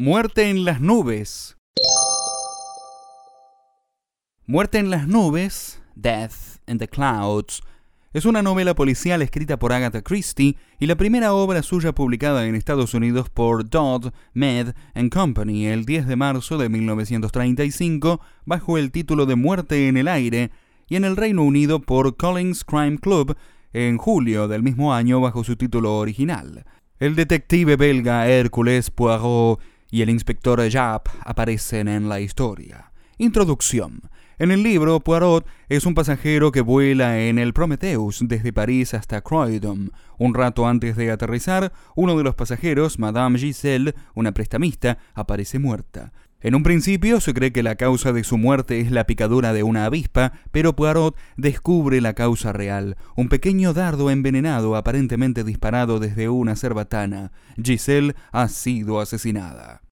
Muerte en las nubes. Muerte en las nubes, Death in the Clouds, es una novela policial escrita por Agatha Christie y la primera obra suya publicada en Estados Unidos por Dodd, Med and Company el 10 de marzo de 1935 bajo el título de Muerte en el aire y en el Reino Unido por Collins Crime Club en julio del mismo año bajo su título original. El detective belga Hércules Poirot y el inspector Japp aparecen en la historia. Introducción. En el libro, Poirot es un pasajero que vuela en el Prometheus desde París hasta Croydon. Un rato antes de aterrizar, uno de los pasajeros, Madame Giselle, una prestamista, aparece muerta. En un principio se cree que la causa de su muerte es la picadura de una avispa, pero Poirot descubre la causa real, un pequeño dardo envenenado aparentemente disparado desde una cerbatana. Giselle ha sido asesinada.